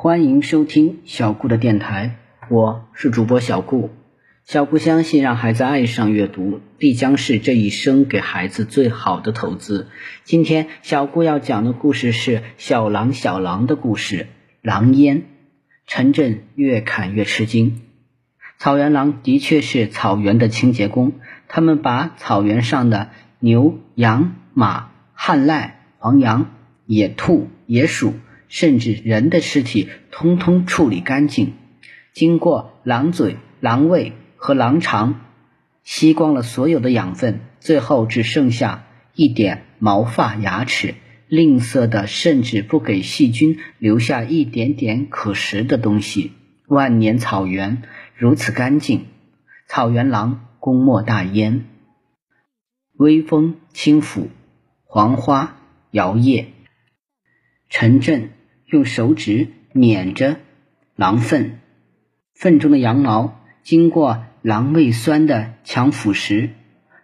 欢迎收听小顾的电台，我是主播小顾。小顾相信，让孩子爱上阅读，必将是这一生给孩子最好的投资。今天，小顾要讲的故事是小狼小狼的故事。狼烟，陈震越看越吃惊。草原狼的确是草原的清洁工，他们把草原上的牛、羊、马、旱赖、黄羊、野兔、野鼠。甚至人的尸体通通处理干净，经过狼嘴、狼胃和狼肠吸光了所有的养分，最后只剩下一点毛发、牙齿，吝啬的甚至不给细菌留下一点点可食的东西。万年草原如此干净，草原狼功莫大焉。微风轻抚，黄花摇曳，城镇。用手指捻着狼粪，粪中的羊毛经过狼胃酸的强腐蚀，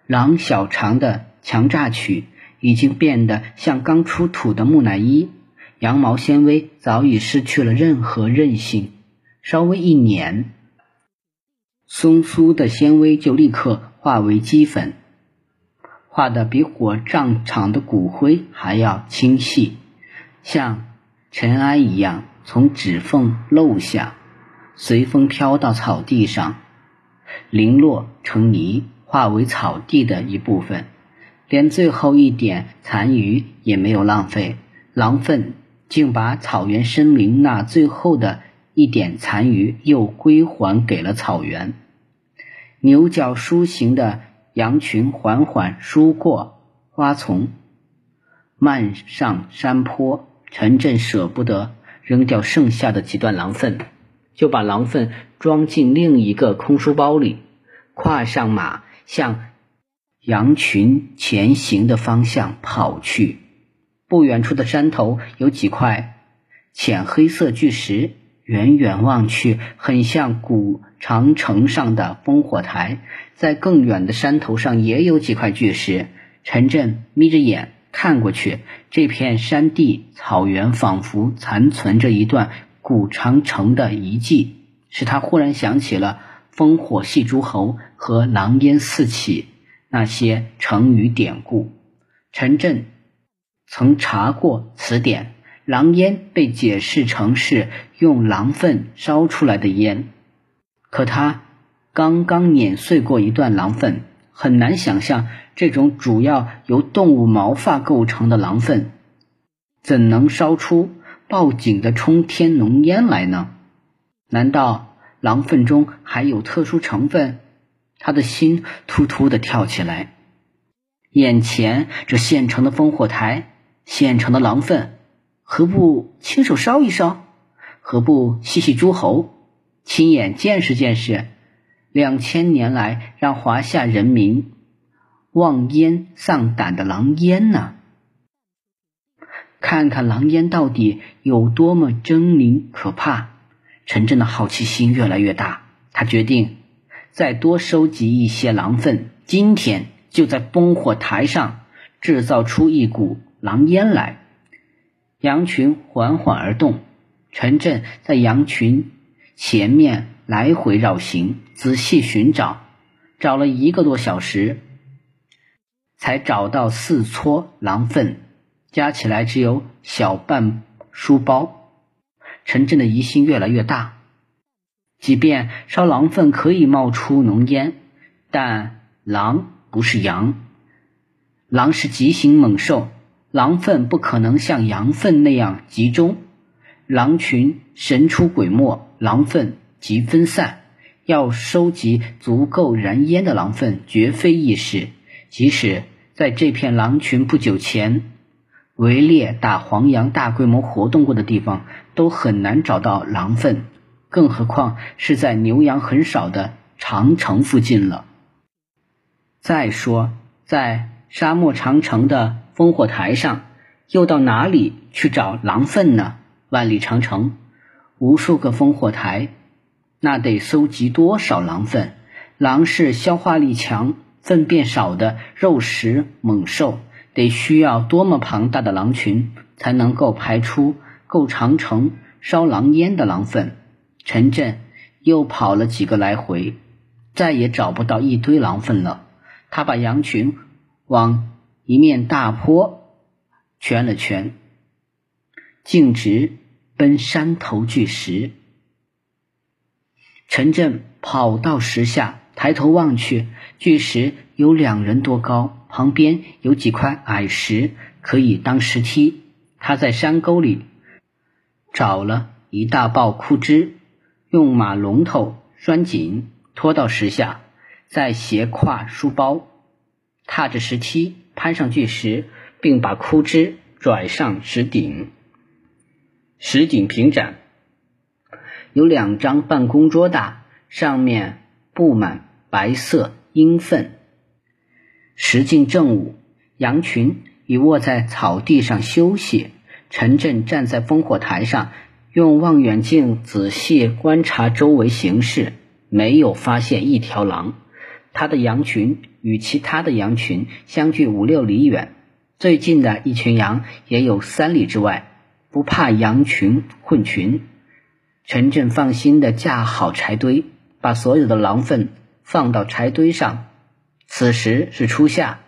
狼小肠的强榨取，已经变得像刚出土的木乃伊。羊毛纤维早已失去了任何韧性，稍微一捻，松酥的纤维就立刻化为齑粉，化的比火葬场的骨灰还要清细，像。尘埃一样从指缝漏下，随风飘到草地上，零落成泥，化为草地的一部分。连最后一点残余也没有浪费，狼粪竟把草原生灵那最后的一点残余又归还给了草原。牛角梳形的羊群缓缓梳过花丛，漫上山坡。陈震舍不得扔掉剩下的几段狼粪，就把狼粪装进另一个空书包里，跨上马，向羊群前行的方向跑去。不远处的山头有几块浅黑色巨石，远远望去，很像古长城上的烽火台。在更远的山头上也有几块巨石。陈震眯着眼。看过去，这片山地草原仿佛残存着一段古长城的遗迹，使他忽然想起了“烽火戏诸侯”和“狼烟四起”那些成语典故。陈震曾查过词典，“狼烟”被解释成是用狼粪烧出来的烟，可他刚刚碾碎过一段狼粪。很难想象，这种主要由动物毛发构成的狼粪，怎能烧出报警的冲天浓烟来呢？难道狼粪中还有特殊成分？他的心突突的跳起来。眼前这现成的烽火台，现成的狼粪，何不亲手烧一烧？何不细细诸侯，亲眼见识见识？两千年来，让华夏人民望烟丧胆的狼烟呢？看看狼烟到底有多么狰狞可怕！陈震的好奇心越来越大，他决定再多收集一些狼粪，今天就在烽火台上制造出一股狼烟来。羊群缓缓而动，陈震在羊群前面。来回绕行，仔细寻找，找了一个多小时，才找到四撮狼粪，加起来只有小半书包。陈震的疑心越来越大。即便烧狼粪可以冒出浓烟，但狼不是羊，狼是急行猛兽，狼粪不可能像羊粪那样集中。狼群神出鬼没，狼粪。及分散，要收集足够燃烟的狼粪绝非易事。即使在这片狼群不久前围猎打黄羊大规模活动过的地方，都很难找到狼粪，更何况是在牛羊很少的长城附近了。再说，在沙漠长城的烽火台上，又到哪里去找狼粪呢？万里长城，无数个烽火台。那得搜集多少狼粪？狼是消化力强、粪便少的肉食猛兽，得需要多么庞大的狼群才能够排出够长城烧狼烟的狼粪。陈震又跑了几个来回，再也找不到一堆狼粪了。他把羊群往一面大坡圈了圈，径直奔山头巨石。陈震跑到石下，抬头望去，巨石有两人多高，旁边有几块矮石可以当石梯。他在山沟里找了一大抱枯枝。用马龙头拴紧，拖到石下，再斜挎书包，踏着石梯攀上巨石，并把枯枝拽上石顶。石顶平展，有两张办公桌大，上面布满白色鹰粪。时近正午，羊群已卧在草地上休息。陈震站在烽火台上。用望远镜仔细观察周围形势，没有发现一条狼。他的羊群与其他的羊群相距五六里远，最近的一群羊也有三里之外，不怕羊群混群。陈震放心的架好柴堆，把所有的狼粪放到柴堆上。此时是初夏，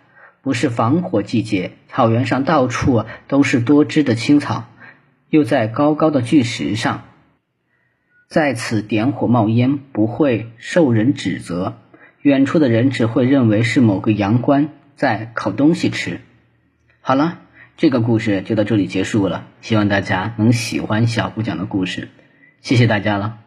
不是防火季节，草原上到处都是多汁的青草。又在高高的巨石上，在此点火冒烟，不会受人指责。远处的人只会认为是某个羊倌在烤东西吃。好了，这个故事就到这里结束了。希望大家能喜欢小姑讲的故事，谢谢大家了。